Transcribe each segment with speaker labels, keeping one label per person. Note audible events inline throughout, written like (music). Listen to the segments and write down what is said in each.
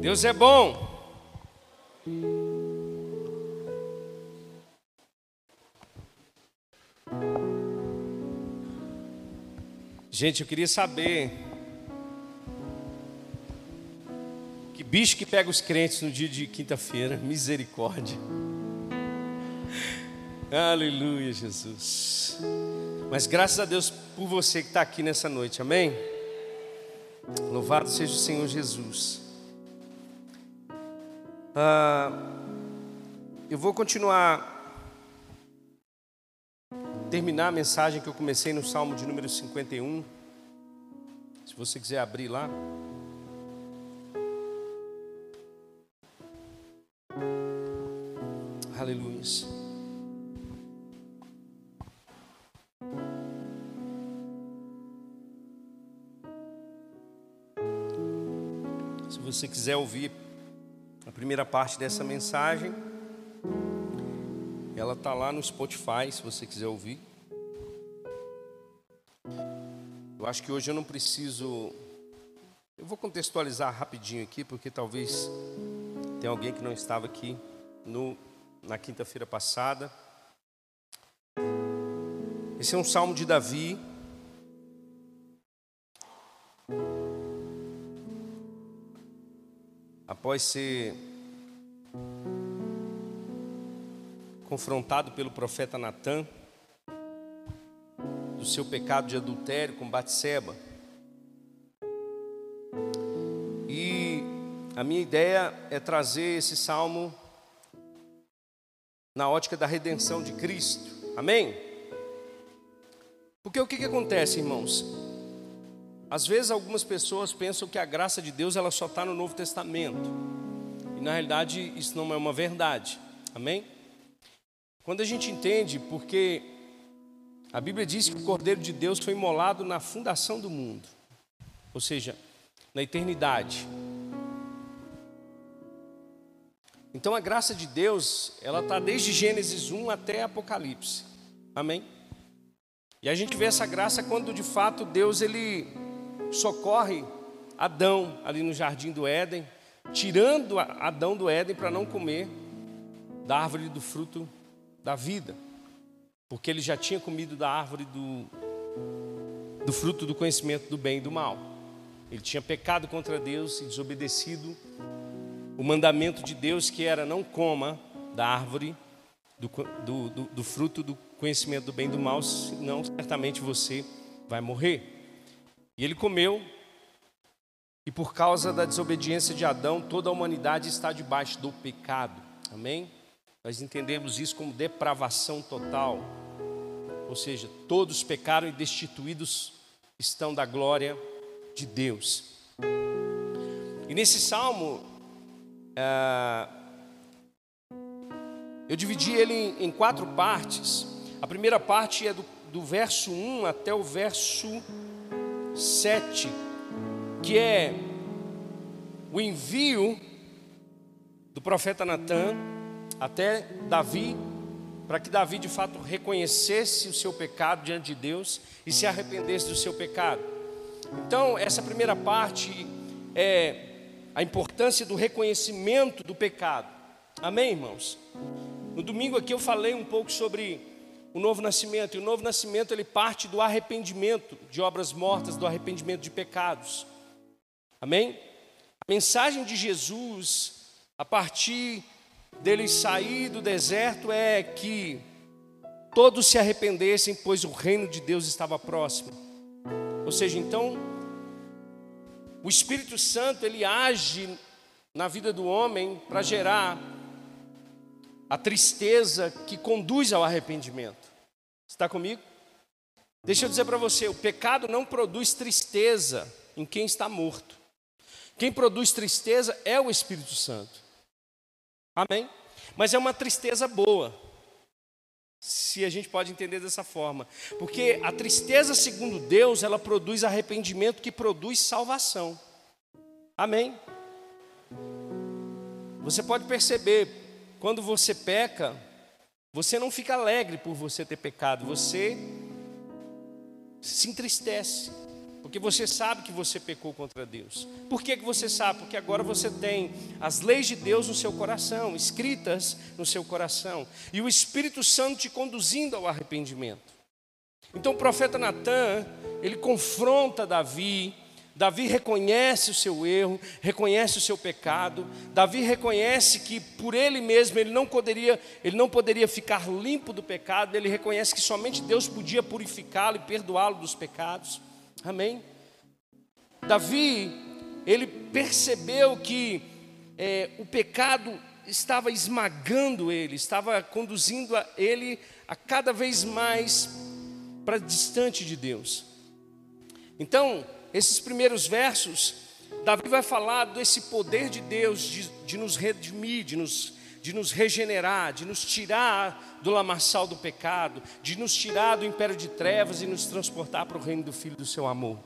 Speaker 1: Deus é bom. Gente, eu queria saber que bicho que pega os crentes no dia de quinta-feira, misericórdia. Aleluia, Jesus. Mas graças a Deus por você que está aqui nessa noite, amém? Louvado seja o Senhor Jesus. Ah, eu vou continuar, terminar a mensagem que eu comecei no Salmo de número 51. Se você quiser abrir lá. Aleluia. Se você quiser ouvir a primeira parte dessa mensagem, ela está lá no Spotify, se você quiser ouvir. Eu acho que hoje eu não preciso. Eu vou contextualizar rapidinho aqui, porque talvez tenha alguém que não estava aqui no, na quinta-feira passada. Esse é um salmo de Davi. Após ser confrontado pelo profeta Natan, do seu pecado de adultério com Batseba. E a minha ideia é trazer esse salmo na ótica da redenção de Cristo. Amém? Porque o que, que acontece, irmãos? Às vezes algumas pessoas pensam que a graça de Deus ela só está no Novo Testamento. E na realidade isso não é uma verdade. Amém? Quando a gente entende, porque a Bíblia diz que o Cordeiro de Deus foi imolado na fundação do mundo, ou seja, na eternidade. Então a graça de Deus, ela está desde Gênesis 1 até Apocalipse. Amém? E a gente vê essa graça quando de fato Deus ele socorre Adão ali no jardim do Éden, tirando Adão do Éden para não comer da árvore do fruto da vida, porque ele já tinha comido da árvore do, do fruto do conhecimento do bem e do mal. Ele tinha pecado contra Deus e desobedecido o mandamento de Deus que era não coma da árvore do, do, do, do fruto do conhecimento do bem e do mal, senão certamente você vai morrer. E ele comeu, e por causa da desobediência de Adão, toda a humanidade está debaixo do pecado. Amém? Nós entendemos isso como depravação total. Ou seja, todos pecaram e destituídos estão da glória de Deus. E nesse salmo, é, eu dividi ele em, quatro partes. A primeira parte é do, do verso 1 até o verso 7, que é o envio do profeta Natan até Davi, para que Davi de fato reconhecesse o seu pecado diante de Deus e se arrependesse do seu pecado. Então, essa primeira parte é a importância do reconhecimento do pecado. Amém, irmãos? No domingo aqui eu falei um pouco sobre o novo nascimento, e o novo nascimento ele parte do arrependimento de obras mortas, do arrependimento de pecados. Amém? A mensagem de Jesus, a partir dele sair do deserto é que todos se arrependessem, pois o reino de Deus estava próximo. Ou seja, então, o Espírito Santo ele age na vida do homem para gerar a tristeza que conduz ao arrependimento. Está comigo? Deixa eu dizer para você: o pecado não produz tristeza em quem está morto. Quem produz tristeza é o Espírito Santo. Amém? Mas é uma tristeza boa, se a gente pode entender dessa forma, porque a tristeza, segundo Deus, ela produz arrependimento que produz salvação. Amém? Você pode perceber, quando você peca, você não fica alegre por você ter pecado, você se entristece, Porque você sabe que você pecou contra Deus. Por que, que você sabe? Porque agora você tem as leis de Deus no seu coração, escritas no seu coração, e o Espírito Santo te conduzindo ao arrependimento. Então o profeta Natan, ele confronta Davi, Davi reconhece o seu erro, reconhece o seu pecado. Davi reconhece que por ele mesmo ele não poderia, ele não poderia ficar limpo do pecado. Ele reconhece que somente Deus podia purificá-lo e perdoá-lo dos pecados. Amém. Davi, ele percebeu que é, o pecado estava esmagando ele, estava conduzindo a ele a cada vez mais para distante de Deus. Então, esses primeiros versos, Davi vai falar desse poder de Deus de, de nos redimir, de nos, de nos regenerar, de nos tirar do lamaçal do pecado, de nos tirar do império de trevas e nos transportar para o reino do Filho do seu amor.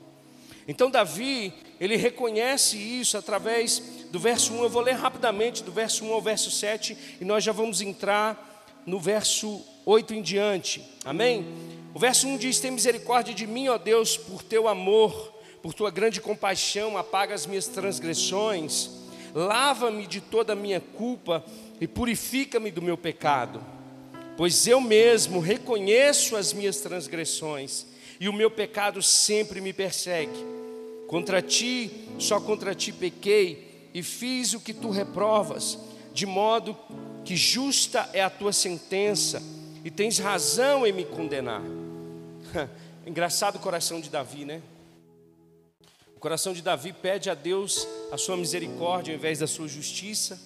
Speaker 1: Então, Davi, ele reconhece isso através do verso 1. Eu vou ler rapidamente do verso 1 ao verso 7 e nós já vamos entrar no verso 8 em diante. Amém? O verso 1 diz: Tem misericórdia de mim, ó Deus, por teu amor por tua grande compaixão, apaga as minhas transgressões, lava-me de toda a minha culpa e purifica-me do meu pecado. Pois eu mesmo reconheço as minhas transgressões e o meu pecado sempre me persegue. Contra ti, só contra ti pequei e fiz o que tu reprovas, de modo que justa é a tua sentença e tens razão em me condenar. (laughs) Engraçado o coração de Davi, né? O coração de Davi pede a Deus a sua misericórdia ao invés da sua justiça.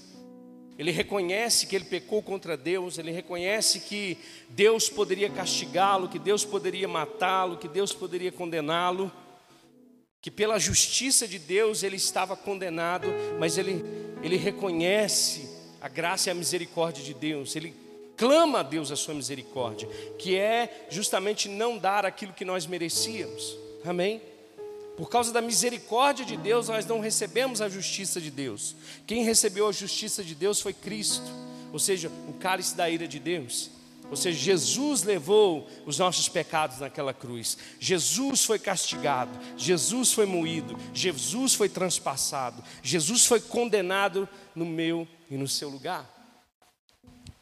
Speaker 1: Ele reconhece que ele pecou contra Deus, ele reconhece que Deus poderia castigá-lo, que Deus poderia matá-lo, que Deus poderia condená-lo, que pela justiça de Deus ele estava condenado, mas ele, ele reconhece a graça e a misericórdia de Deus, ele clama a Deus a sua misericórdia, que é justamente não dar aquilo que nós merecíamos. Amém? Por causa da misericórdia de Deus, nós não recebemos a justiça de Deus. Quem recebeu a justiça de Deus foi Cristo, ou seja, o cálice da ira de Deus. Ou seja, Jesus levou os nossos pecados naquela cruz. Jesus foi castigado, Jesus foi moído, Jesus foi transpassado, Jesus foi condenado no meu e no seu lugar.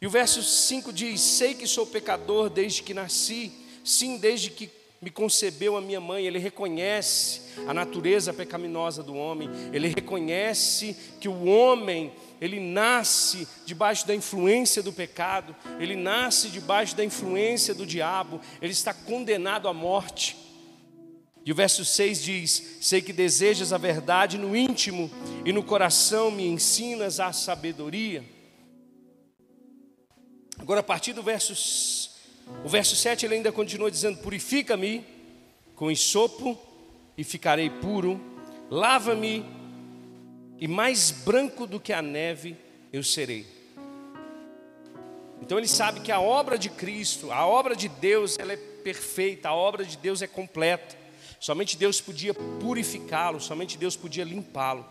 Speaker 1: E o verso 5 diz: Sei que sou pecador desde que nasci, sim, desde que me concebeu a minha mãe, ele reconhece a natureza pecaminosa do homem, ele reconhece que o homem, ele nasce debaixo da influência do pecado, ele nasce debaixo da influência do diabo, ele está condenado à morte. E o verso 6 diz: Sei que desejas a verdade no íntimo e no coração me ensinas a sabedoria. Agora, a partir do verso o verso 7 ele ainda continua dizendo: Purifica-me com ensopo e ficarei puro, lava-me e mais branco do que a neve eu serei. Então ele sabe que a obra de Cristo, a obra de Deus, ela é perfeita, a obra de Deus é completa. Somente Deus podia purificá-lo, somente Deus podia limpá-lo.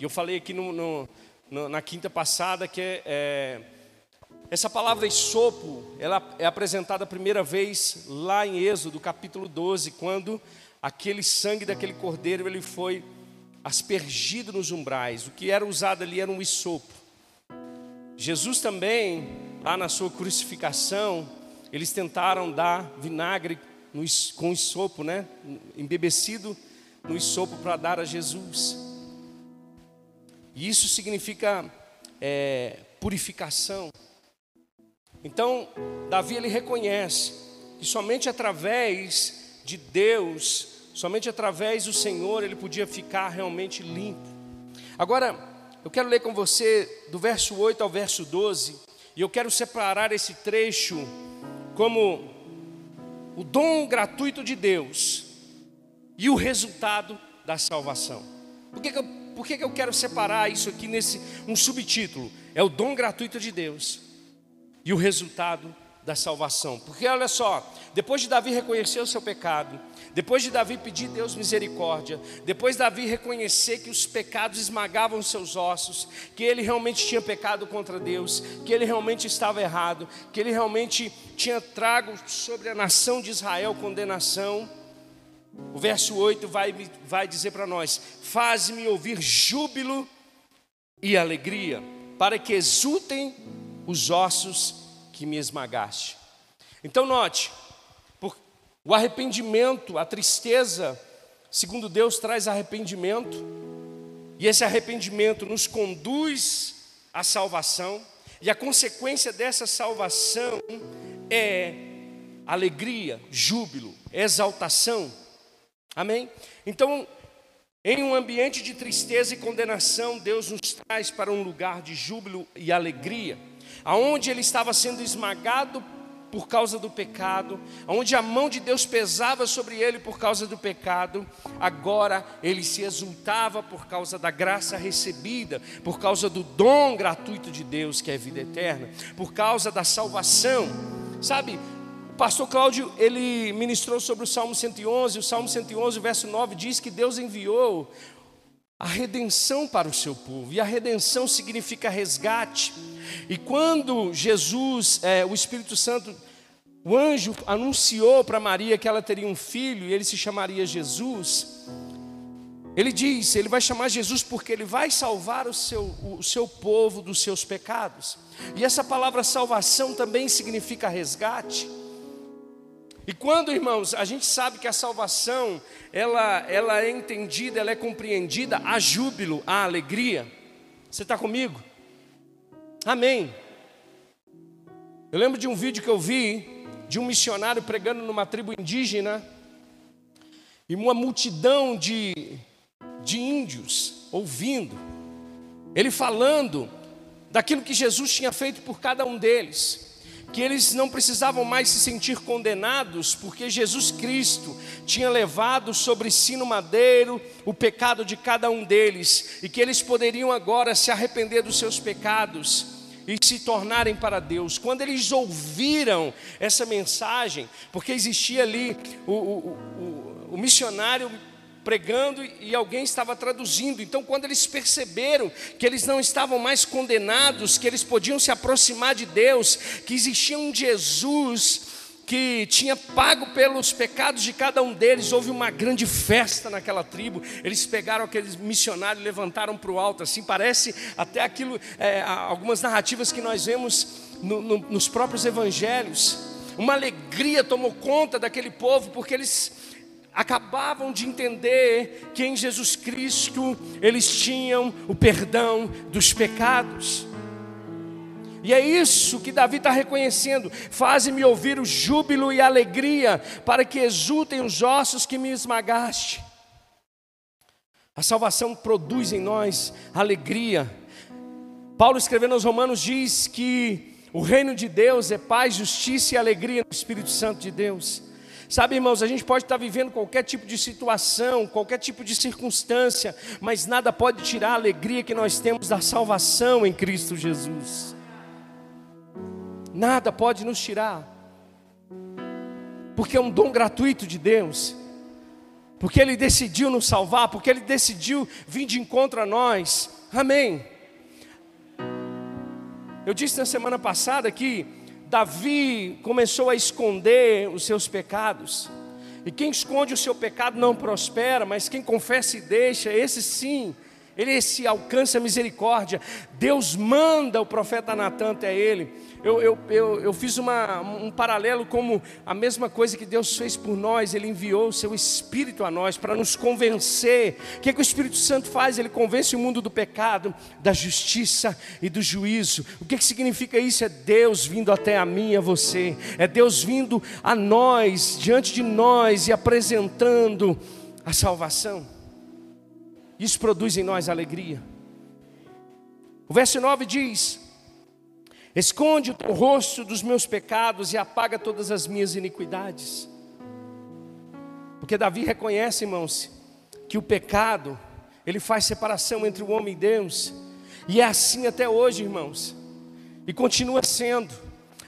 Speaker 1: E eu falei aqui no, no, no, na quinta passada que é, é essa palavra esopo, ela é apresentada a primeira vez lá em Êxodo, capítulo 12, quando aquele sangue daquele cordeiro ele foi aspergido nos umbrais. O que era usado ali era um esopo. Jesus também, lá na sua crucificação, eles tentaram dar vinagre com esopo, né? Embebecido no esopo para dar a Jesus. E isso significa é, purificação. Então, Davi ele reconhece que somente através de Deus, somente através do Senhor ele podia ficar realmente limpo. Agora, eu quero ler com você do verso 8 ao verso 12, e eu quero separar esse trecho como o dom gratuito de Deus e o resultado da salvação. Por que, que, eu, por que, que eu quero separar isso aqui nesse um subtítulo? É o dom gratuito de Deus e o resultado da salvação. Porque olha só, depois de Davi reconhecer o seu pecado, depois de Davi pedir Deus misericórdia, depois de Davi reconhecer que os pecados esmagavam seus ossos, que ele realmente tinha pecado contra Deus, que ele realmente estava errado, que ele realmente tinha trago sobre a nação de Israel condenação, O verso 8 vai, vai dizer para nós: Faz-me ouvir júbilo e alegria, para que exultem os ossos que me esmagaste. Então, note, o arrependimento, a tristeza, segundo Deus, traz arrependimento, e esse arrependimento nos conduz à salvação, e a consequência dessa salvação é alegria, júbilo, exaltação. Amém? Então, em um ambiente de tristeza e condenação, Deus nos traz para um lugar de júbilo e alegria, aonde ele estava sendo esmagado por causa do pecado, onde a mão de Deus pesava sobre ele por causa do pecado, agora ele se exultava por causa da graça recebida, por causa do dom gratuito de Deus, que é vida eterna, por causa da salvação. Sabe, o pastor Cláudio, ele ministrou sobre o Salmo 111, o Salmo 111, verso 9 diz que Deus enviou a redenção para o seu povo, e a redenção significa resgate. E quando Jesus, é, o Espírito Santo, o anjo anunciou para Maria que ela teria um filho e ele se chamaria Jesus, ele diz: ele vai chamar Jesus porque ele vai salvar o seu, o seu povo dos seus pecados. E essa palavra salvação também significa resgate. E quando, irmãos, a gente sabe que a salvação, ela, ela é entendida, ela é compreendida, há júbilo, há alegria. Você está comigo? Amém. Eu lembro de um vídeo que eu vi de um missionário pregando numa tribo indígena e uma multidão de, de índios ouvindo, ele falando daquilo que Jesus tinha feito por cada um deles que eles não precisavam mais se sentir condenados, porque Jesus Cristo tinha levado sobre si no madeiro o pecado de cada um deles, e que eles poderiam agora se arrepender dos seus pecados e se tornarem para Deus. Quando eles ouviram essa mensagem, porque existia ali o, o, o, o missionário pregando e alguém estava traduzindo. Então, quando eles perceberam que eles não estavam mais condenados, que eles podiam se aproximar de Deus, que existia um Jesus que tinha pago pelos pecados de cada um deles, houve uma grande festa naquela tribo. Eles pegaram aqueles missionários, levantaram para o alto, assim parece até aquilo, é, algumas narrativas que nós vemos no, no, nos próprios evangelhos. Uma alegria tomou conta daquele povo, porque eles acabavam de entender que em Jesus Cristo eles tinham o perdão dos pecados. E é isso que Davi está reconhecendo. Faze-me ouvir o júbilo e a alegria, para que exultem os ossos que me esmagaste. A salvação produz em nós alegria. Paulo escrevendo aos Romanos diz que o reino de Deus é paz, justiça e alegria no Espírito Santo de Deus. Sabe, irmãos, a gente pode estar vivendo qualquer tipo de situação, qualquer tipo de circunstância, mas nada pode tirar a alegria que nós temos da salvação em Cristo Jesus. Nada pode nos tirar, porque é um dom gratuito de Deus, porque Ele decidiu nos salvar, porque Ele decidiu vir de encontro a nós. Amém. Eu disse na semana passada que Davi começou a esconder os seus pecados. E quem esconde o seu pecado não prospera, mas quem confessa e deixa, esse sim, ele se alcança a misericórdia. Deus manda o profeta Natan até ele eu, eu, eu, eu fiz uma, um paralelo como a mesma coisa que Deus fez por nós, Ele enviou o seu Espírito a nós para nos convencer. O que, é que o Espírito Santo faz? Ele convence o mundo do pecado, da justiça e do juízo. O que, é que significa isso? É Deus vindo até a mim e a você, é Deus vindo a nós, diante de nós e apresentando a salvação. Isso produz em nós alegria. O verso 9 diz: Esconde o rosto dos meus pecados e apaga todas as minhas iniquidades. Porque Davi reconhece, irmãos, que o pecado, ele faz separação entre o homem e Deus. E é assim até hoje, irmãos. E continua sendo.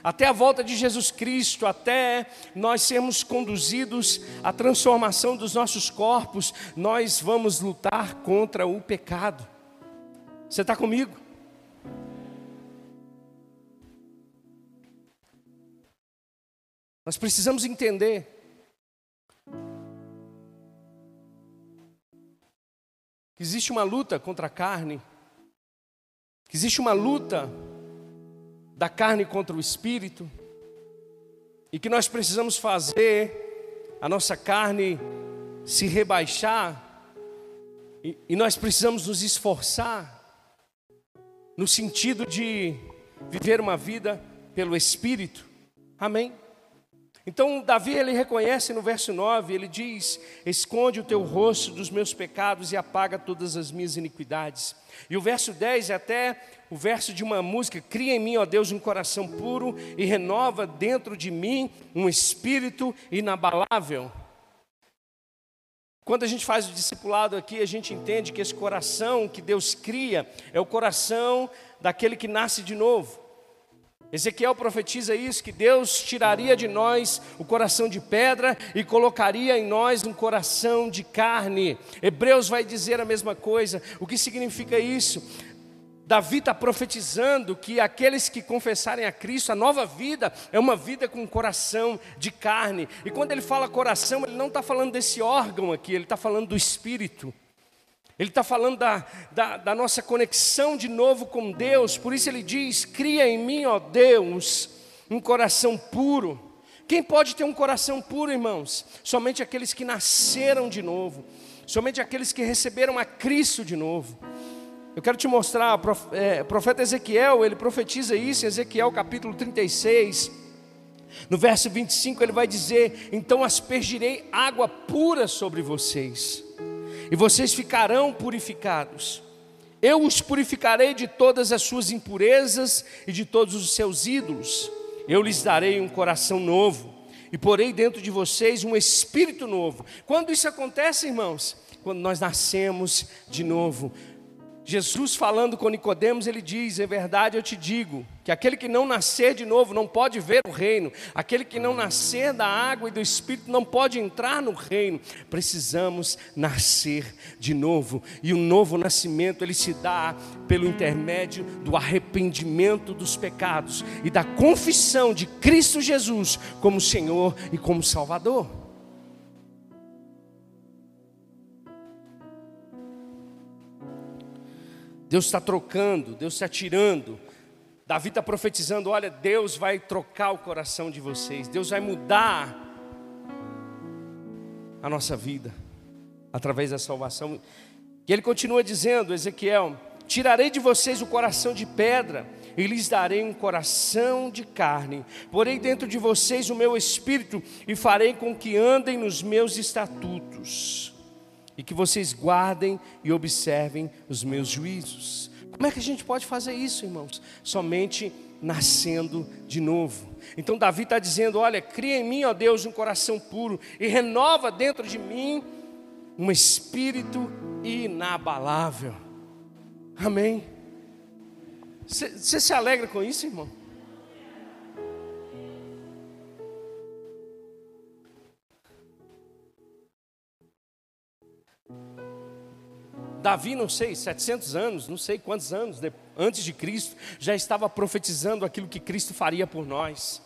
Speaker 1: Até a volta de Jesus Cristo, até nós sermos conduzidos à transformação dos nossos corpos, nós vamos lutar contra o pecado. Você está comigo? Nós precisamos entender. Existe uma luta contra a carne, que existe uma luta da carne contra o espírito, e que nós precisamos fazer a nossa carne se rebaixar, e, e nós precisamos nos esforçar, no sentido de viver uma vida pelo Espírito, amém? Então, Davi ele reconhece no verso 9, ele diz: Esconde o teu rosto dos meus pecados e apaga todas as minhas iniquidades. E o verso 10 é até o verso de uma música: Cria em mim, ó Deus, um coração puro e renova dentro de mim um espírito inabalável. Quando a gente faz o discipulado aqui, a gente entende que esse coração que Deus cria é o coração daquele que nasce de novo. Ezequiel profetiza isso: que Deus tiraria de nós o coração de pedra e colocaria em nós um coração de carne. Hebreus vai dizer a mesma coisa. O que significa isso? Davi está profetizando que aqueles que confessarem a Cristo, a nova vida é uma vida com coração de carne. E quando ele fala coração, ele não está falando desse órgão aqui, ele está falando do espírito. Ele está falando da, da, da, nossa conexão de novo com Deus, por isso ele diz: Cria em mim, ó Deus, um coração puro. Quem pode ter um coração puro, irmãos? Somente aqueles que nasceram de novo, somente aqueles que receberam a Cristo de novo. Eu quero te mostrar, o é, profeta Ezequiel, ele profetiza isso em Ezequiel capítulo 36. No verso 25 ele vai dizer: Então aspergirei água pura sobre vocês e vocês ficarão purificados. Eu os purificarei de todas as suas impurezas e de todos os seus ídolos. Eu lhes darei um coração novo e porei dentro de vocês um espírito novo. Quando isso acontece, irmãos? Quando nós nascemos de novo, Jesus falando com Nicodemos, ele diz: "Em verdade eu te digo, que aquele que não nascer de novo não pode ver o reino. Aquele que não nascer da água e do espírito não pode entrar no reino. Precisamos nascer de novo. E o novo nascimento ele se dá pelo intermédio do arrependimento dos pecados e da confissão de Cristo Jesus como Senhor e como Salvador. Deus está trocando, Deus está tirando. Davi está profetizando: olha, Deus vai trocar o coração de vocês, Deus vai mudar a nossa vida através da salvação. E ele continua dizendo, Ezequiel: Tirarei de vocês o coração de pedra e lhes darei um coração de carne. Porei dentro de vocês o meu espírito e farei com que andem nos meus estatutos e que vocês guardem e observem os meus juízos. Como é que a gente pode fazer isso, irmãos? Somente nascendo de novo. Então Davi está dizendo: Olha, cria em mim, ó Deus, um coração puro e renova dentro de mim um espírito inabalável. Amém. Você se alegra com isso, irmão? Davi, não sei, 700 anos, não sei quantos anos antes de Cristo, já estava profetizando aquilo que Cristo faria por nós.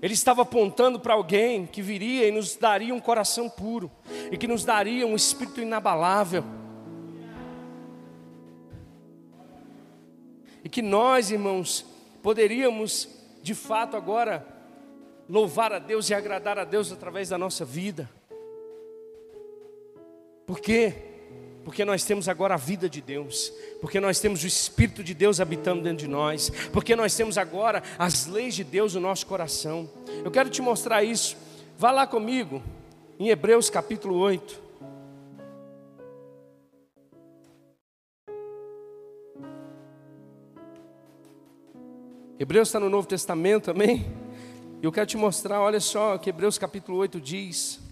Speaker 1: Ele estava apontando para alguém que viria e nos daria um coração puro, e que nos daria um espírito inabalável. E que nós, irmãos, poderíamos de fato agora louvar a Deus e agradar a Deus através da nossa vida. Por quê? Porque nós temos agora a vida de Deus, porque nós temos o Espírito de Deus habitando dentro de nós, porque nós temos agora as leis de Deus no nosso coração. Eu quero te mostrar isso. Vá lá comigo, em Hebreus capítulo 8. Hebreus está no Novo Testamento também. E eu quero te mostrar, olha só o que Hebreus capítulo 8 diz.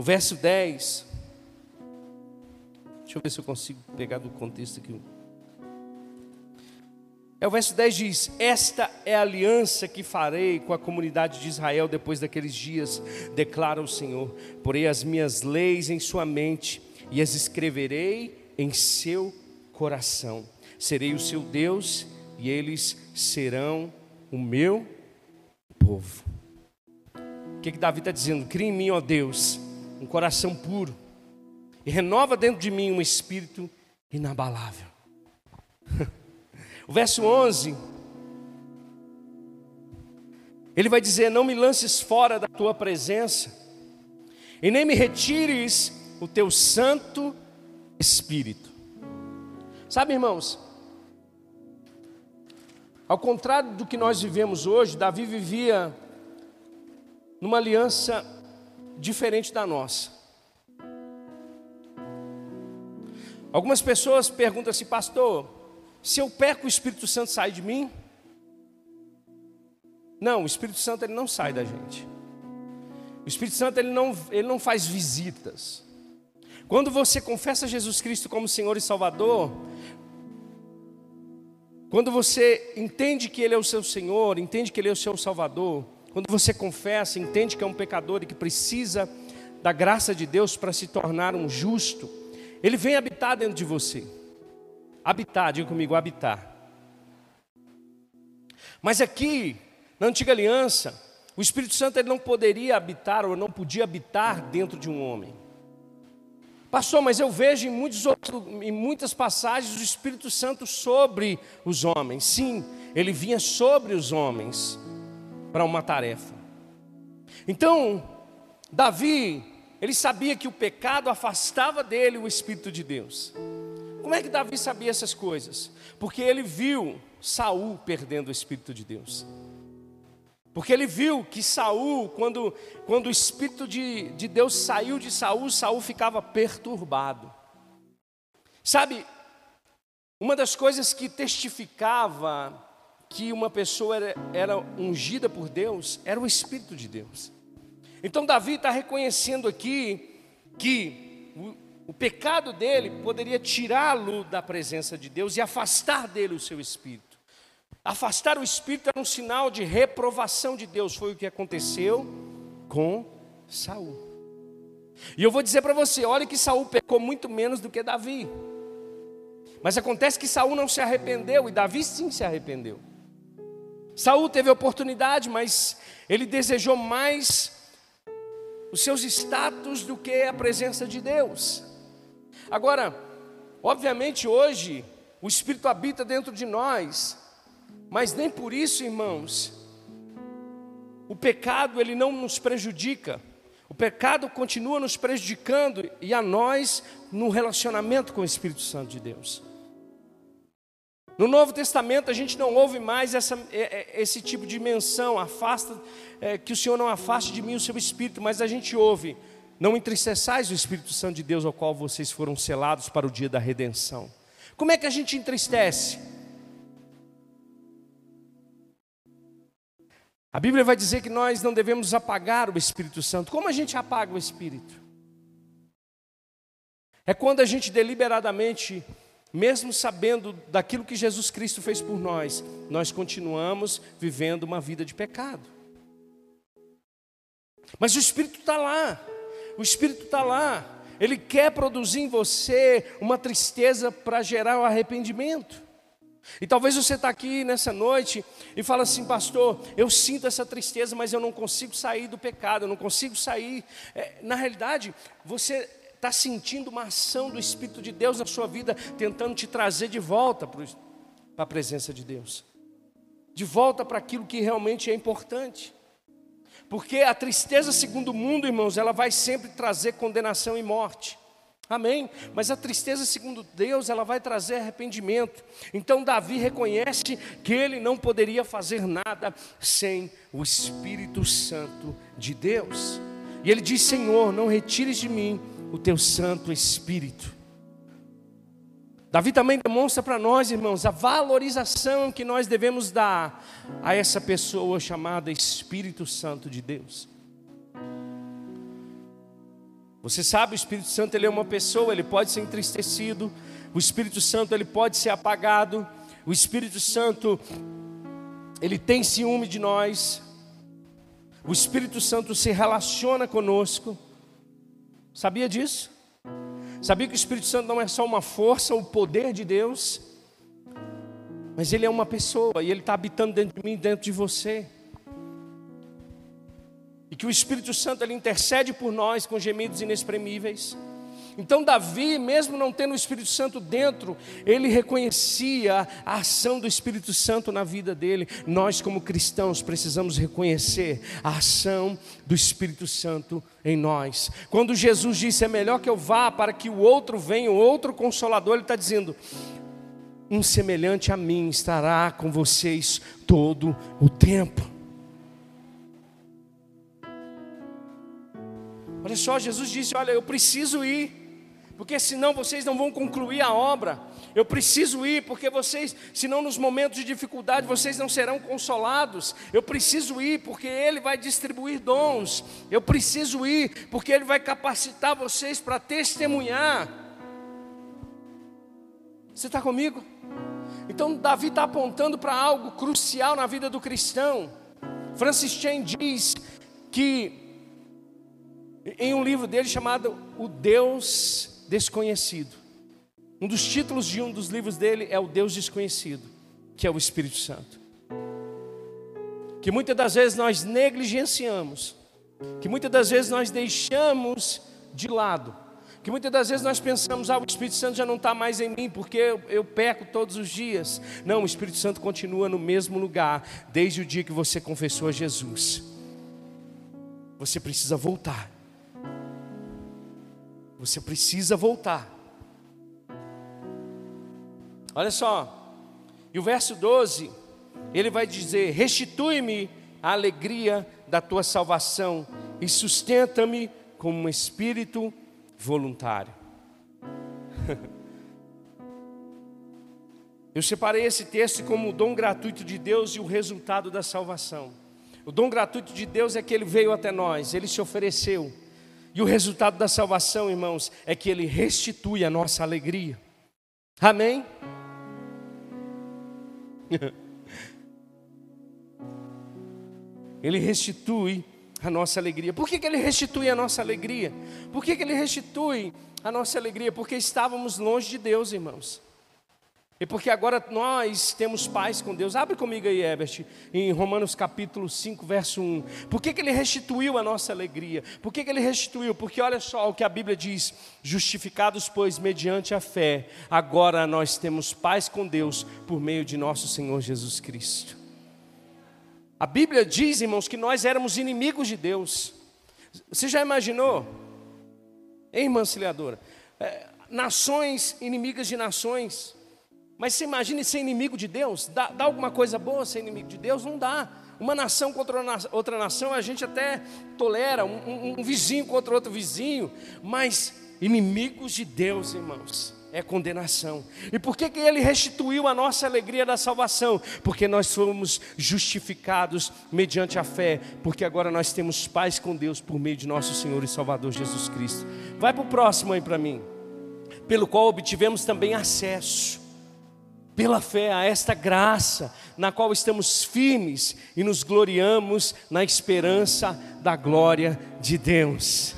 Speaker 1: O verso 10. Deixa eu ver se eu consigo pegar do contexto aqui. É o verso 10 diz: Esta é a aliança que farei com a comunidade de Israel depois daqueles dias, declara o Senhor. Porei as minhas leis em sua mente e as escreverei em seu coração. Serei o seu Deus e eles serão o meu povo. O que, que Davi está dizendo? Cria em mim, ó Deus, um coração puro e renova dentro de mim um espírito inabalável. (laughs) O verso 11, ele vai dizer: Não me lances fora da tua presença, e nem me retires o teu Santo Espírito. Sabe, irmãos, ao contrário do que nós vivemos hoje, Davi vivia numa aliança diferente da nossa. Algumas pessoas perguntam assim, pastor, se eu peco, o Espírito Santo sai de mim? Não, o Espírito Santo ele não sai da gente. O Espírito Santo ele não, ele não faz visitas. Quando você confessa Jesus Cristo como Senhor e Salvador, quando você entende que Ele é o seu Senhor, entende que Ele é o seu Salvador, quando você confessa, entende que é um pecador e que precisa da graça de Deus para se tornar um justo, Ele vem habitar dentro de você. Habitar, diga comigo, habitar. Mas aqui, na antiga aliança, o Espírito Santo ele não poderia habitar ou não podia habitar dentro de um homem. Pastor, mas eu vejo em, muitos outros, em muitas passagens o Espírito Santo sobre os homens. Sim, ele vinha sobre os homens para uma tarefa. Então, Davi, ele sabia que o pecado afastava dele o Espírito de Deus. Como é que Davi sabia essas coisas? Porque ele viu Saul perdendo o Espírito de Deus. Porque ele viu que Saul, quando, quando o Espírito de, de Deus saiu de Saul, Saul ficava perturbado. Sabe, uma das coisas que testificava que uma pessoa era, era ungida por Deus era o Espírito de Deus. Então Davi está reconhecendo aqui que o pecado dele poderia tirá-lo da presença de Deus e afastar dele o seu espírito. Afastar o espírito era um sinal de reprovação de Deus, foi o que aconteceu com Saul. E eu vou dizer para você, olha que Saul pecou muito menos do que Davi. Mas acontece que Saul não se arrependeu e Davi sim se arrependeu. Saul teve oportunidade, mas ele desejou mais os seus status do que a presença de Deus. Agora, obviamente hoje o Espírito habita dentro de nós, mas nem por isso, irmãos, o pecado ele não nos prejudica. O pecado continua nos prejudicando e a nós no relacionamento com o Espírito Santo de Deus. No Novo Testamento a gente não ouve mais essa, é, é, esse tipo de menção, afasta, é, que o Senhor não afaste de mim o seu Espírito, mas a gente ouve, não entristeçais o Espírito Santo de Deus, ao qual vocês foram selados para o dia da redenção. Como é que a gente entristece? A Bíblia vai dizer que nós não devemos apagar o Espírito Santo. Como a gente apaga o Espírito? É quando a gente deliberadamente, mesmo sabendo daquilo que Jesus Cristo fez por nós, nós continuamos vivendo uma vida de pecado. Mas o Espírito está lá. O Espírito está lá. Ele quer produzir em você uma tristeza para gerar o arrependimento. E talvez você está aqui nessa noite e fala assim, pastor, eu sinto essa tristeza, mas eu não consigo sair do pecado, eu não consigo sair. É, na realidade, você está sentindo uma ação do Espírito de Deus na sua vida, tentando te trazer de volta para a presença de Deus, de volta para aquilo que realmente é importante. Porque a tristeza segundo o mundo, irmãos, ela vai sempre trazer condenação e morte. Amém? Mas a tristeza segundo Deus, ela vai trazer arrependimento. Então Davi reconhece que ele não poderia fazer nada sem o Espírito Santo de Deus. E ele diz: Senhor, não retires de mim o teu Santo Espírito. Davi também demonstra para nós, irmãos, a valorização que nós devemos dar a essa pessoa chamada Espírito Santo de Deus. Você sabe, o Espírito Santo ele é uma pessoa, ele pode ser entristecido, o Espírito Santo ele pode ser apagado, o Espírito Santo, ele tem ciúme de nós, o Espírito Santo se relaciona conosco. Sabia disso? Sabia que o Espírito Santo não é só uma força, o poder de Deus, mas ele é uma pessoa e ele está habitando dentro de mim, dentro de você. E que o Espírito Santo ele intercede por nós com gemidos inexprimíveis. Então, Davi, mesmo não tendo o Espírito Santo dentro, ele reconhecia a ação do Espírito Santo na vida dele. Nós, como cristãos, precisamos reconhecer a ação do Espírito Santo em nós. Quando Jesus disse: É melhor que eu vá para que o outro venha, o outro consolador, ele está dizendo: Um semelhante a mim estará com vocês todo o tempo. Olha só, Jesus disse: Olha, eu preciso ir porque senão vocês não vão concluir a obra. Eu preciso ir, porque vocês, senão nos momentos de dificuldade vocês não serão consolados. Eu preciso ir, porque Ele vai distribuir dons. Eu preciso ir, porque Ele vai capacitar vocês para testemunhar. Você está comigo? Então, Davi está apontando para algo crucial na vida do cristão. Francis Chan diz que, em um livro dele chamado O Deus desconhecido. Um dos títulos de um dos livros dele é o Deus desconhecido, que é o Espírito Santo. Que muitas das vezes nós negligenciamos, que muitas das vezes nós deixamos de lado, que muitas das vezes nós pensamos, ah, o Espírito Santo já não está mais em mim, porque eu, eu peco todos os dias. Não, o Espírito Santo continua no mesmo lugar, desde o dia que você confessou a Jesus. Você precisa voltar você precisa voltar. Olha só, e o verso 12, ele vai dizer: Restitui-me a alegria da tua salvação e sustenta-me como um espírito voluntário. (laughs) Eu separei esse texto como o dom gratuito de Deus e o resultado da salvação. O dom gratuito de Deus é que ele veio até nós, ele se ofereceu. E o resultado da salvação, irmãos, é que Ele restitui a nossa alegria. Amém? (laughs) Ele restitui a nossa alegria. Por que, que Ele restitui a nossa alegria? Por que, que Ele restitui a nossa alegria? Porque estávamos longe de Deus, irmãos. E porque agora nós temos paz com Deus. Abre comigo aí, Ebert, em Romanos capítulo 5, verso 1. Por que, que ele restituiu a nossa alegria? Por que, que ele restituiu? Porque olha só o que a Bíblia diz: justificados, pois, mediante a fé, agora nós temos paz com Deus por meio de nosso Senhor Jesus Cristo. A Bíblia diz, irmãos, que nós éramos inimigos de Deus. Você já imaginou? Hein, irmã auxiliadora? É, nações inimigas de nações. Mas você imagine ser inimigo de Deus? Dá, dá alguma coisa boa ser inimigo de Deus? Não dá. Uma nação contra outra nação a gente até tolera, um, um, um vizinho contra outro vizinho, mas inimigos de Deus, irmãos, é condenação. E por que, que ele restituiu a nossa alegria da salvação? Porque nós fomos justificados mediante a fé, porque agora nós temos paz com Deus por meio de nosso Senhor e Salvador Jesus Cristo. Vai para o próximo aí para mim. Pelo qual obtivemos também acesso pela fé a esta graça, na qual estamos firmes e nos gloriamos na esperança da glória de Deus.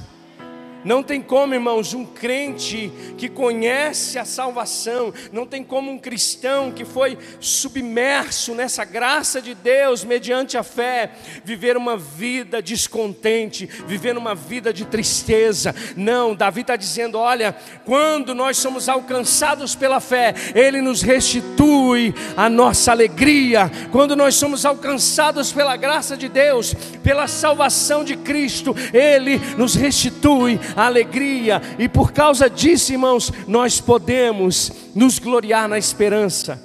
Speaker 1: Não tem como, irmãos, um crente que conhece a salvação, não tem como um cristão que foi submerso nessa graça de Deus mediante a fé, viver uma vida descontente, viver uma vida de tristeza. Não, Davi está dizendo: olha, quando nós somos alcançados pela fé, Ele nos restitui a nossa alegria. Quando nós somos alcançados pela graça de Deus, pela salvação de Cristo, Ele nos restitui alegria, e por causa disso, irmãos, nós podemos nos gloriar na esperança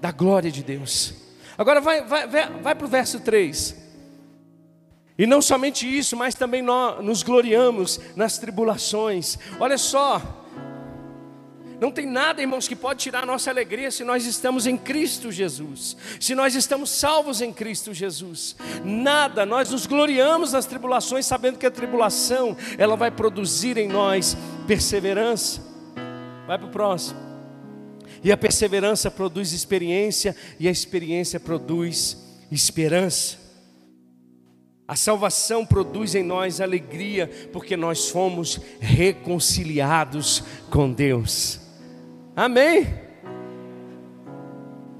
Speaker 1: da glória de Deus. Agora vai, vai, vai, para o verso 3. E não somente isso, mas também nós nos gloriamos nas tribulações. Olha só, não tem nada, irmãos, que pode tirar a nossa alegria se nós estamos em Cristo Jesus, se nós estamos salvos em Cristo Jesus. Nada, nós nos gloriamos nas tribulações, sabendo que a tribulação, ela vai produzir em nós perseverança. Vai para o próximo. E a perseverança produz experiência, e a experiência produz esperança. A salvação produz em nós alegria, porque nós fomos reconciliados com Deus. Amém?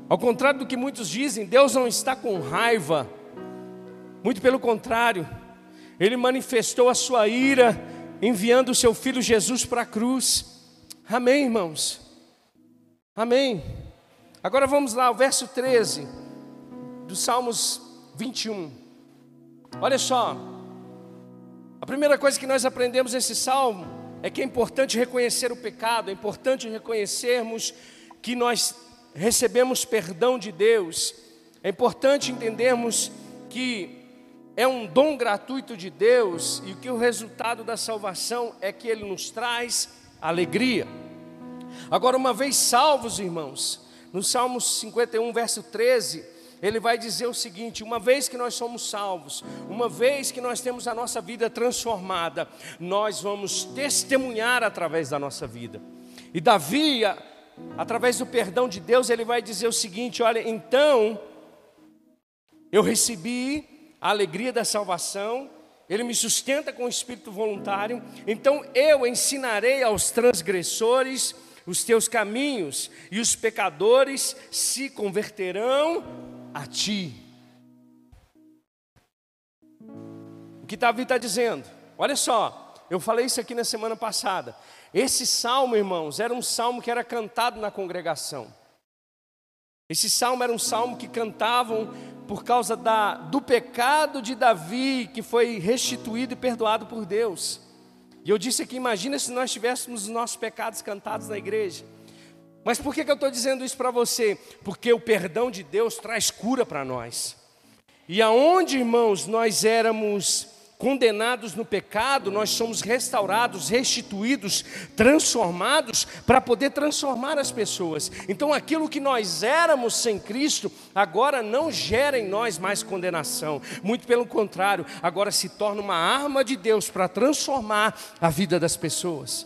Speaker 1: Ao contrário do que muitos dizem, Deus não está com raiva, muito pelo contrário, Ele manifestou a sua ira enviando o seu filho Jesus para a cruz. Amém, irmãos? Amém. Agora vamos lá, o verso 13 dos Salmos 21. Olha só, a primeira coisa que nós aprendemos nesse salmo é que é importante reconhecer o pecado, é importante reconhecermos que nós recebemos perdão de Deus, é importante entendermos que é um dom gratuito de Deus e que o resultado da salvação é que Ele nos traz alegria. Agora, uma vez salvos, irmãos, no Salmo 51, verso 13, ele vai dizer o seguinte: uma vez que nós somos salvos, uma vez que nós temos a nossa vida transformada, nós vamos testemunhar através da nossa vida. E Davi, através do perdão de Deus, ele vai dizer o seguinte: olha, então eu recebi a alegria da salvação, Ele me sustenta com o espírito voluntário, então eu ensinarei aos transgressores os teus caminhos, e os pecadores se converterão a ti. O que Davi está dizendo? Olha só, eu falei isso aqui na semana passada. Esse salmo, irmãos, era um salmo que era cantado na congregação. Esse salmo era um salmo que cantavam por causa da, do pecado de Davi, que foi restituído e perdoado por Deus. E eu disse aqui: imagina se nós tivéssemos os nossos pecados cantados na igreja. Mas por que, que eu estou dizendo isso para você? Porque o perdão de Deus traz cura para nós. E aonde, irmãos, nós éramos condenados no pecado, nós somos restaurados, restituídos, transformados para poder transformar as pessoas. Então, aquilo que nós éramos sem Cristo, agora não gera em nós mais condenação, muito pelo contrário, agora se torna uma arma de Deus para transformar a vida das pessoas.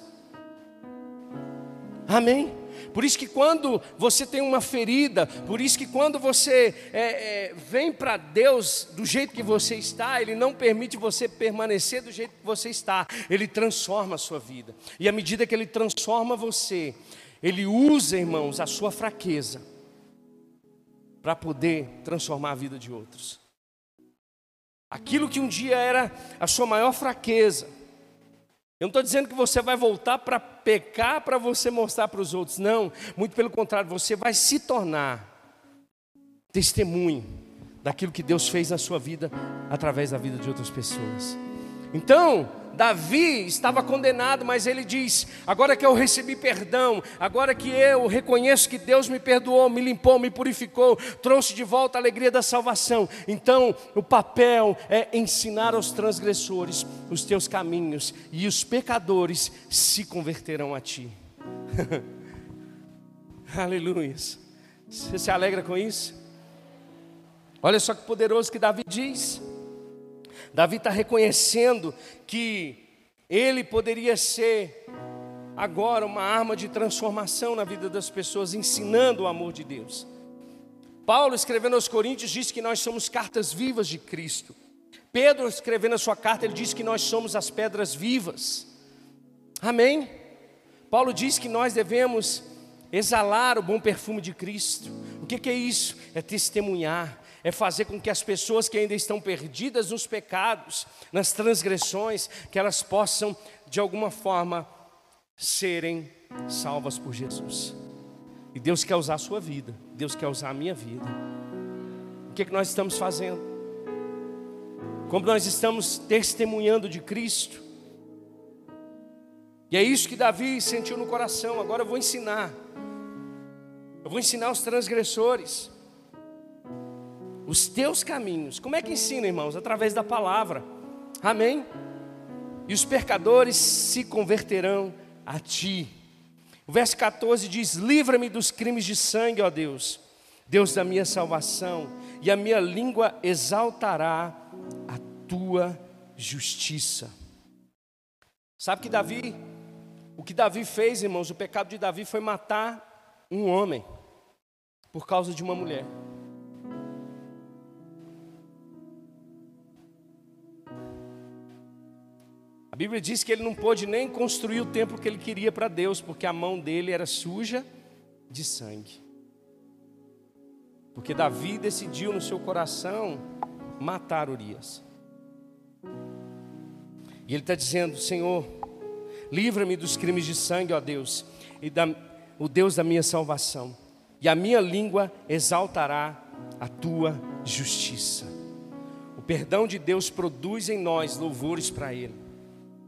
Speaker 1: Amém? Por isso que quando você tem uma ferida, por isso que quando você é, é, vem para Deus do jeito que você está, Ele não permite você permanecer do jeito que você está, Ele transforma a sua vida. E à medida que Ele transforma você, Ele usa, irmãos, a sua fraqueza para poder transformar a vida de outros. Aquilo que um dia era a sua maior fraqueza, eu não estou dizendo que você vai voltar para pecar para você mostrar para os outros, não. Muito pelo contrário, você vai se tornar testemunho daquilo que Deus fez na sua vida através da vida de outras pessoas. Então, Davi estava condenado, mas ele diz: agora que eu recebi perdão, agora que eu reconheço que Deus me perdoou, me limpou, me purificou, trouxe de volta a alegria da salvação, então o papel é ensinar aos transgressores os teus caminhos, e os pecadores se converterão a ti. (laughs) Aleluia. Você se alegra com isso? Olha só que poderoso que Davi diz. Davi está reconhecendo que ele poderia ser agora uma arma de transformação na vida das pessoas, ensinando o amor de Deus. Paulo, escrevendo aos Coríntios, diz que nós somos cartas vivas de Cristo. Pedro, escrevendo a sua carta, ele diz que nós somos as pedras vivas. Amém? Paulo diz que nós devemos exalar o bom perfume de Cristo. O que, que é isso? É testemunhar, é fazer com que as pessoas que ainda estão perdidas nos pecados, nas transgressões, que elas possam, de alguma forma, serem salvas por Jesus. E Deus quer usar a sua vida, Deus quer usar a minha vida. O que, é que nós estamos fazendo? Como nós estamos testemunhando de Cristo. E é isso que Davi sentiu no coração. Agora eu vou ensinar. Eu vou ensinar os transgressores os teus caminhos. Como é que ensina, irmãos? Através da palavra. Amém? E os pecadores se converterão a ti. O verso 14 diz: Livra-me dos crimes de sangue, ó Deus, Deus da minha salvação, e a minha língua exaltará a tua justiça. Sabe que Davi, o que Davi fez, irmãos, o pecado de Davi foi matar um homem por causa de uma mulher. A Bíblia diz que ele não pôde nem construir o templo que ele queria para Deus, porque a mão dele era suja de sangue. Porque Davi decidiu no seu coração matar Urias. E ele está dizendo: Senhor, livra-me dos crimes de sangue, ó Deus, e da, o Deus da minha salvação, e a minha língua exaltará a tua justiça. O perdão de Deus produz em nós louvores para Ele.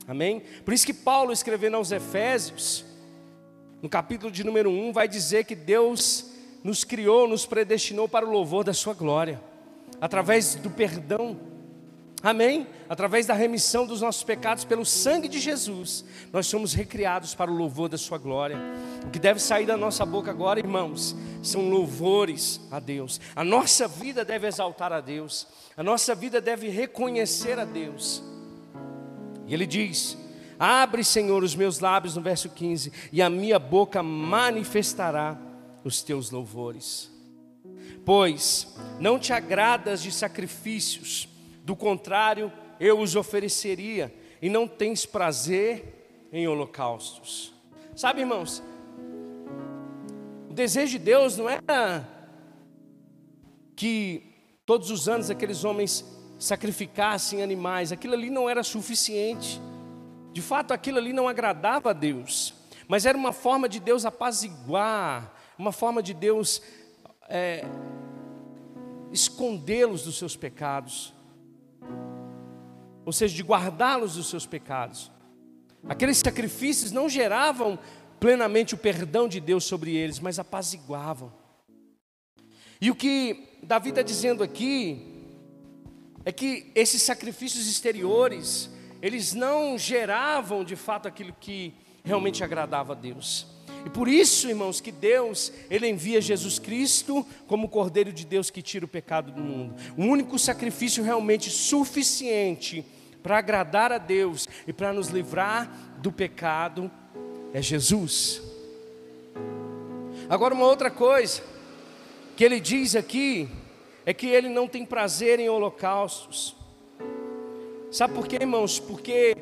Speaker 1: Amém? Por isso que Paulo, escrevendo aos Efésios, no capítulo de número 1, vai dizer que Deus nos criou, nos predestinou para o louvor da Sua glória, através do perdão Amém? Através da remissão dos nossos pecados pelo sangue de Jesus, nós somos recriados para o louvor da Sua glória. O que deve sair da nossa boca agora, irmãos, são louvores a Deus. A nossa vida deve exaltar a Deus, a nossa vida deve reconhecer a Deus. E Ele diz: Abre, Senhor, os meus lábios, no verso 15, e a minha boca manifestará os teus louvores. Pois não te agradas de sacrifícios, do contrário, eu os ofereceria, e não tens prazer em holocaustos. Sabe, irmãos, o desejo de Deus não era que todos os anos aqueles homens sacrificassem animais, aquilo ali não era suficiente. De fato, aquilo ali não agradava a Deus, mas era uma forma de Deus apaziguar, uma forma de Deus é, escondê-los dos seus pecados ou seja, de guardá-los dos seus pecados. Aqueles sacrifícios não geravam plenamente o perdão de Deus sobre eles, mas apaziguavam. E o que Davi está dizendo aqui é que esses sacrifícios exteriores, eles não geravam de fato aquilo que realmente agradava a Deus. E por isso, irmãos, que Deus, Ele envia Jesus Cristo como o Cordeiro de Deus que tira o pecado do mundo. O único sacrifício realmente suficiente para agradar a Deus e para nos livrar do pecado é Jesus. Agora, uma outra coisa que ele diz aqui é que ele não tem prazer em holocaustos. Sabe por quê, irmãos? Porque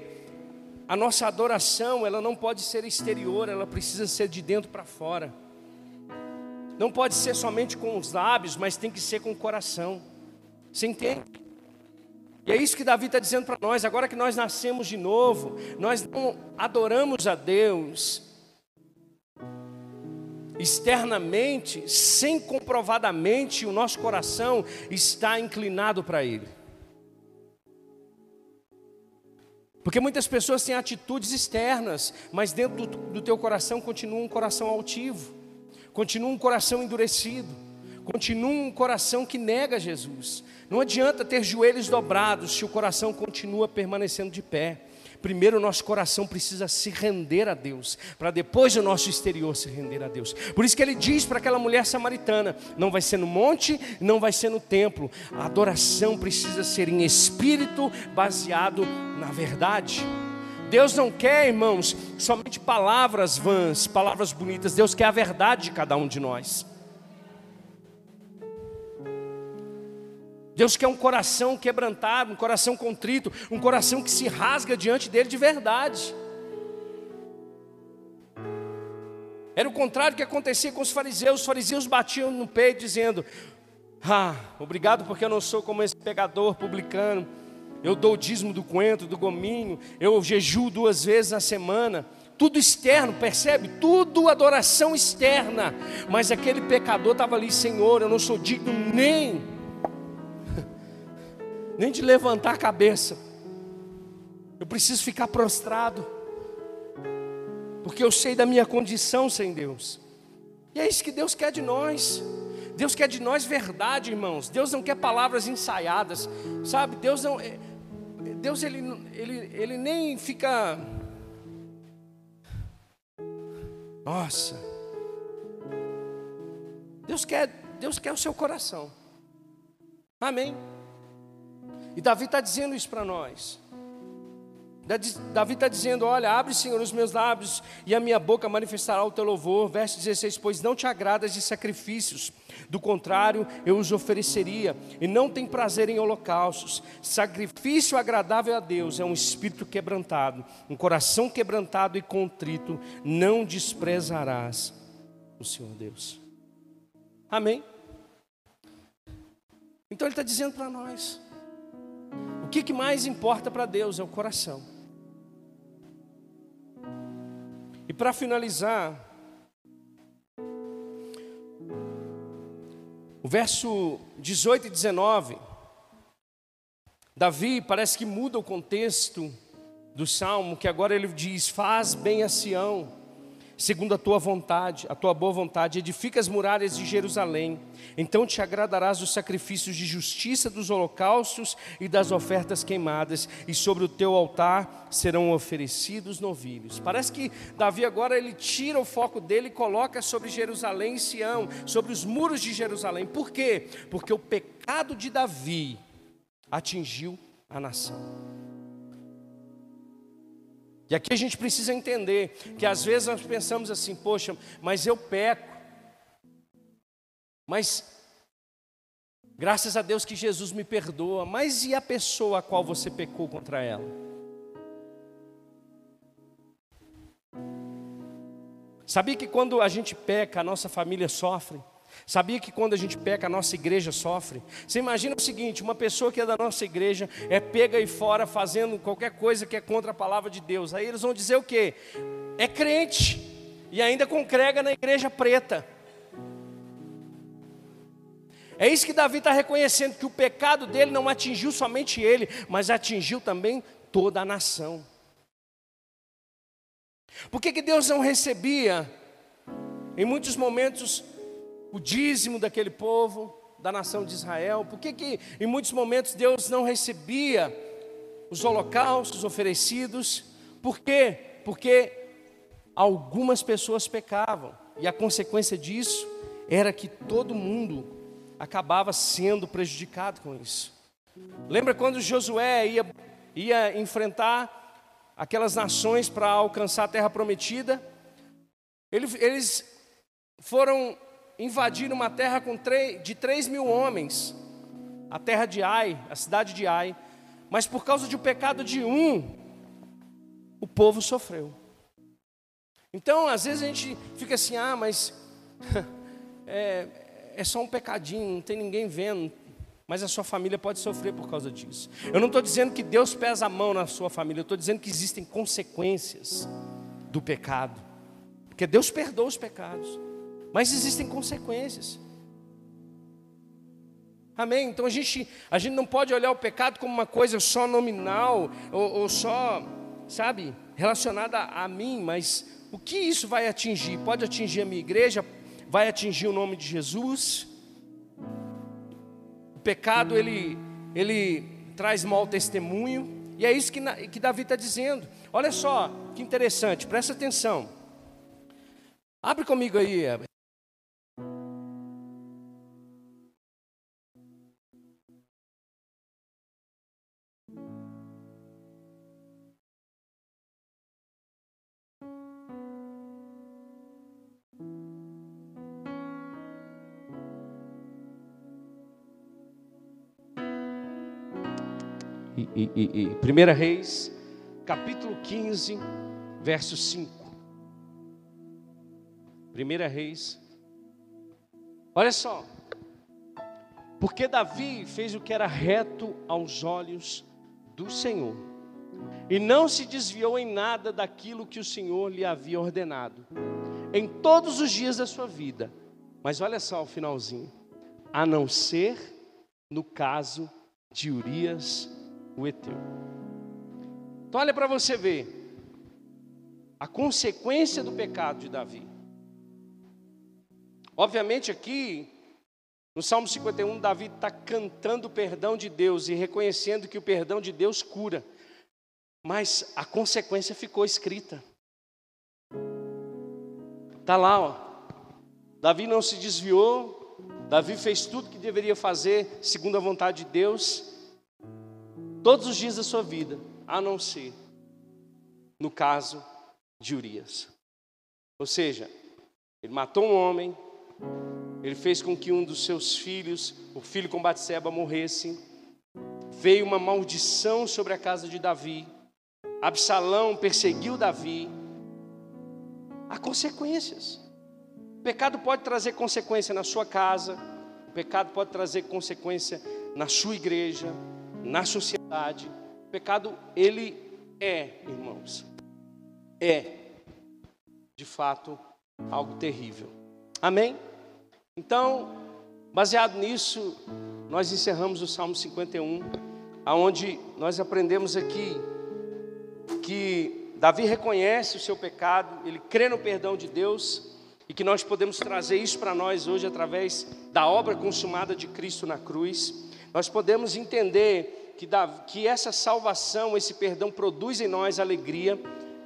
Speaker 1: a nossa adoração, ela não pode ser exterior, ela precisa ser de dentro para fora. Não pode ser somente com os lábios, mas tem que ser com o coração. Você entende? E é isso que Davi está dizendo para nós, agora que nós nascemos de novo, nós não adoramos a Deus externamente, sem comprovadamente o nosso coração está inclinado para Ele. Porque muitas pessoas têm atitudes externas, mas dentro do, do teu coração continua um coração altivo, continua um coração endurecido, continua um coração que nega Jesus. Não adianta ter joelhos dobrados se o coração continua permanecendo de pé. Primeiro nosso coração precisa se render a Deus, para depois o nosso exterior se render a Deus. Por isso que ele diz para aquela mulher samaritana: não vai ser no monte, não vai ser no templo. A adoração precisa ser em espírito, baseado na verdade. Deus não quer, irmãos, somente palavras vãs, palavras bonitas. Deus quer a verdade de cada um de nós. Deus quer um coração quebrantado, um coração contrito, um coração que se rasga diante dele de verdade. Era o contrário que acontecia com os fariseus. Os fariseus batiam no peito dizendo: Ah, obrigado porque eu não sou como esse pegador publicano. Eu dou o dízimo do coentro, do gominho, eu jejuo duas vezes na semana. Tudo externo, percebe? Tudo adoração externa. Mas aquele pecador estava ali, Senhor, eu não sou digno nem nem de levantar a cabeça. Eu preciso ficar prostrado, porque eu sei da minha condição sem Deus. E é isso que Deus quer de nós. Deus quer de nós verdade, irmãos. Deus não quer palavras ensaiadas, sabe? Deus não, é, Deus ele, ele, ele nem fica. Nossa. Deus quer, Deus quer o seu coração. Amém. E Davi está dizendo isso para nós. Davi está dizendo: Olha, abre, Senhor, os meus lábios e a minha boca manifestará o teu louvor. Verso 16: Pois não te agradas de sacrifícios, do contrário, eu os ofereceria, e não tem prazer em holocaustos. Sacrifício agradável a Deus é um espírito quebrantado, um coração quebrantado e contrito, não desprezarás o Senhor Deus. Amém? Então ele está dizendo para nós: o que, que mais importa para Deus é o coração. E para finalizar, o verso 18 e 19, Davi parece que muda o contexto do salmo, que agora ele diz: Faz bem a Sião segundo a tua vontade, a tua boa vontade, edifica as muralhas de Jerusalém. Então te agradarás dos sacrifícios de justiça, dos holocaustos e das ofertas queimadas, e sobre o teu altar serão oferecidos novilhos. Parece que Davi agora ele tira o foco dele e coloca sobre Jerusalém e Sião, sobre os muros de Jerusalém. Por quê? Porque o pecado de Davi atingiu a nação. E aqui a gente precisa entender que às vezes nós pensamos assim, poxa, mas eu peco. Mas graças a Deus que Jesus me perdoa. Mas e a pessoa a qual você pecou contra ela? Sabia que quando a gente peca, a nossa família sofre? Sabia que quando a gente peca, a nossa igreja sofre? Você imagina o seguinte: uma pessoa que é da nossa igreja é pega aí fora fazendo qualquer coisa que é contra a palavra de Deus. Aí eles vão dizer o quê? É crente e ainda congrega na igreja preta. É isso que Davi está reconhecendo: que o pecado dele não atingiu somente ele, mas atingiu também toda a nação. Por que, que Deus não recebia, em muitos momentos, o dízimo daquele povo, da nação de Israel? Por que, que em muitos momentos Deus não recebia os holocaustos oferecidos? Por quê? Porque algumas pessoas pecavam, e a consequência disso era que todo mundo acabava sendo prejudicado com isso. Lembra quando Josué ia, ia enfrentar aquelas nações para alcançar a terra prometida? Eles foram invadir uma terra com de 3 mil homens, a terra de Ai, a cidade de Ai, mas por causa um pecado de um, o povo sofreu. Então, às vezes a gente fica assim, ah, mas (laughs) é, é só um pecadinho, não tem ninguém vendo, mas a sua família pode sofrer por causa disso. Eu não estou dizendo que Deus pesa a mão na sua família, eu estou dizendo que existem consequências do pecado, porque Deus perdoa os pecados mas existem consequências. Amém? Então a gente, a gente não pode olhar o pecado como uma coisa só nominal, ou, ou só, sabe, relacionada a, mim, mas o que isso vai atingir? Pode atingir a minha igreja, vai atingir o nome de Jesus. O pecado, ele, ele traz mau testemunho, e é isso que, que Davi está dizendo. Olha só, que interessante, presta atenção. Abre comigo aí, e, e, e 1 Reis, capítulo 15, verso 5. 1 Reis, olha só, porque Davi fez o que era reto aos olhos do Senhor, e não se desviou em nada daquilo que o Senhor lhe havia ordenado, em todos os dias da sua vida, mas olha só o finalzinho, a não ser no caso de Urias o Eteu. Então, olha para você ver a consequência do pecado de Davi. Obviamente, aqui, no Salmo 51, Davi está cantando o perdão de Deus e reconhecendo que o perdão de Deus cura, mas a consequência ficou escrita. Está lá, ó. Davi não se desviou, Davi fez tudo que deveria fazer segundo a vontade de Deus, todos os dias da sua vida, a não ser no caso de Urias. Ou seja, ele matou um homem, ele fez com que um dos seus filhos, o filho com Batseba, morresse. Veio uma maldição sobre a casa de Davi. Absalão perseguiu Davi. Há consequências. O pecado pode trazer consequência na sua casa, o pecado pode trazer consequência na sua igreja, na sociedade. O pecado, ele é, irmãos, é, de fato, algo terrível. Amém? Então, baseado nisso, nós encerramos o Salmo 51, aonde nós aprendemos aqui que Davi reconhece o seu pecado, ele crê no perdão de Deus e que nós podemos trazer isso para nós hoje através da obra consumada de Cristo na cruz. Nós podemos entender que, que essa salvação, esse perdão produz em nós alegria,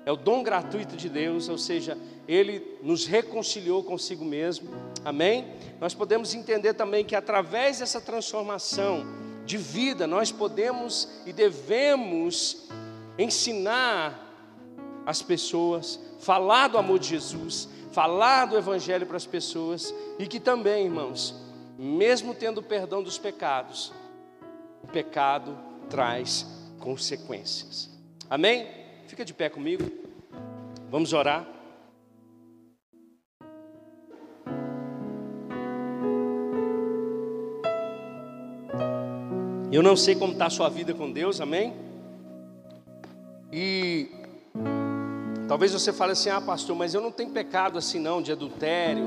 Speaker 1: é o dom gratuito de Deus, ou seja, Ele nos reconciliou consigo mesmo, amém? Nós podemos entender também que através dessa transformação de vida, nós podemos e devemos ensinar as pessoas, falar do amor de Jesus, falar do Evangelho para as pessoas, e que também, irmãos, mesmo tendo perdão dos pecados, o pecado traz consequências. Amém? Fica de pé comigo. Vamos orar. Eu não sei como está a sua vida com Deus, amém? E talvez você fale assim: ah, pastor, mas eu não tenho pecado assim não, de adultério.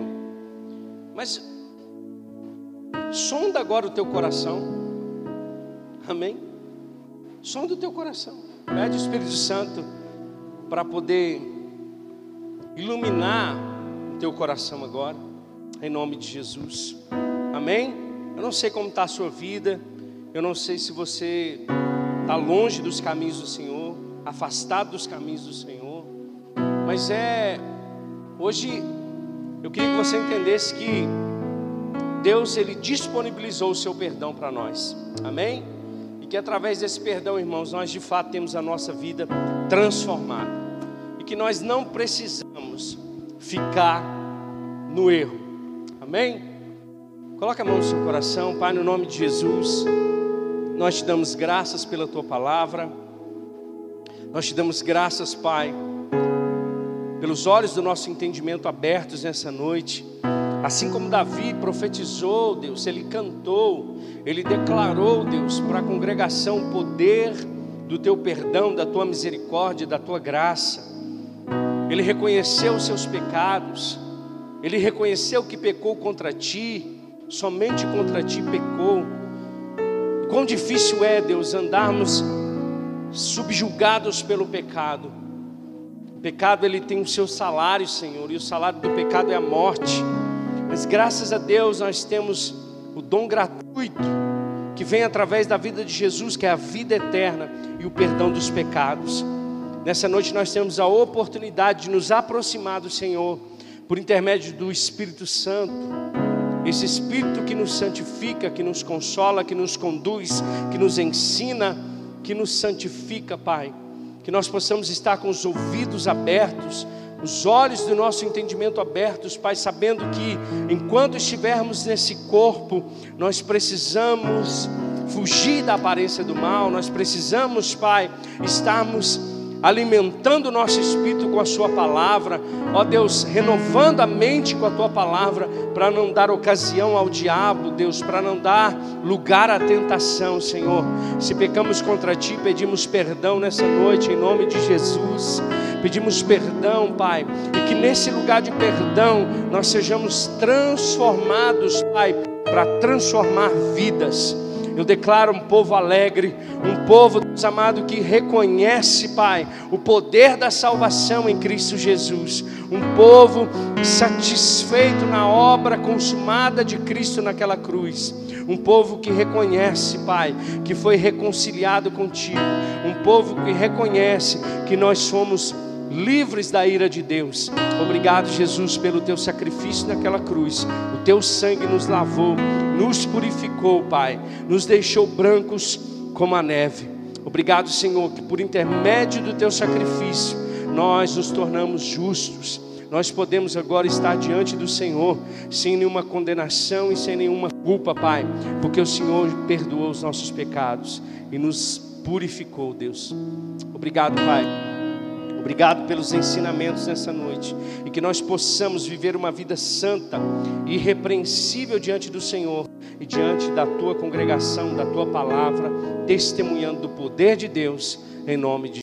Speaker 1: Mas sonda agora o teu coração, amém? Sonda o teu coração, pede o Espírito Santo para poder iluminar o teu coração agora, em nome de Jesus, amém? Eu não sei como está a sua vida, eu não sei se você está longe dos caminhos do Senhor, afastado dos caminhos do Senhor, mas é, hoje eu queria que você entendesse que Deus ele disponibilizou o seu perdão para nós, amém? E que através desse perdão, irmãos, nós de fato temos a nossa vida transformada, e que nós não precisamos ficar no erro, amém? Coloque a mão no seu coração, Pai, no nome de Jesus. Nós te damos graças pela tua palavra. Nós te damos graças, Pai, pelos olhos do nosso entendimento abertos nessa noite. Assim como Davi profetizou, Deus, ele cantou, ele declarou, Deus, para a congregação o poder do teu perdão, da tua misericórdia, da tua graça. Ele reconheceu os seus pecados, ele reconheceu que pecou contra ti, somente contra ti pecou. Quão difícil é, Deus, andarmos subjugados pelo pecado. O pecado ele tem o seu salário, Senhor, e o salário do pecado é a morte. Mas graças a Deus nós temos o dom gratuito que vem através da vida de Jesus, que é a vida eterna e o perdão dos pecados. Nessa noite nós temos a oportunidade de nos aproximar do Senhor por intermédio do Espírito Santo. Esse Espírito que nos santifica, que nos consola, que nos conduz, que nos ensina que nos santifica, Pai. Que nós possamos estar com os ouvidos abertos, os olhos do nosso entendimento abertos, Pai, sabendo que enquanto estivermos nesse corpo, nós precisamos fugir da aparência do mal, nós precisamos, Pai, estarmos alimentando o nosso espírito com a Sua palavra, ó Deus, renovando a mente com a Tua palavra, para não dar ocasião ao diabo, Deus, para não dar lugar à tentação, Senhor. Se pecamos contra Ti, pedimos perdão nessa noite, em nome de Jesus. Pedimos perdão, Pai, e que nesse lugar de perdão nós sejamos transformados, Pai, para transformar vidas eu declaro um povo alegre, um povo, Deus amado, que reconhece, Pai, o poder da salvação em Cristo Jesus. Um povo satisfeito na obra consumada de Cristo naquela cruz. Um povo que reconhece, Pai, que foi reconciliado contigo. Um povo que reconhece que nós somos livres da ira de Deus. Obrigado, Jesus, pelo teu sacrifício naquela cruz. O teu sangue nos lavou, nos purificou, Pai, nos deixou brancos como a neve. Obrigado, Senhor, que por intermédio do teu sacrifício nós nos tornamos justos. Nós podemos agora estar diante do Senhor sem nenhuma condenação e sem nenhuma culpa, Pai, porque o Senhor perdoou os nossos pecados e nos purificou, Deus. Obrigado, Pai. Obrigado pelos ensinamentos nessa noite. E que nós possamos viver uma vida santa e irrepreensível diante do Senhor e diante da tua congregação, da tua palavra, testemunhando do poder de Deus em nome de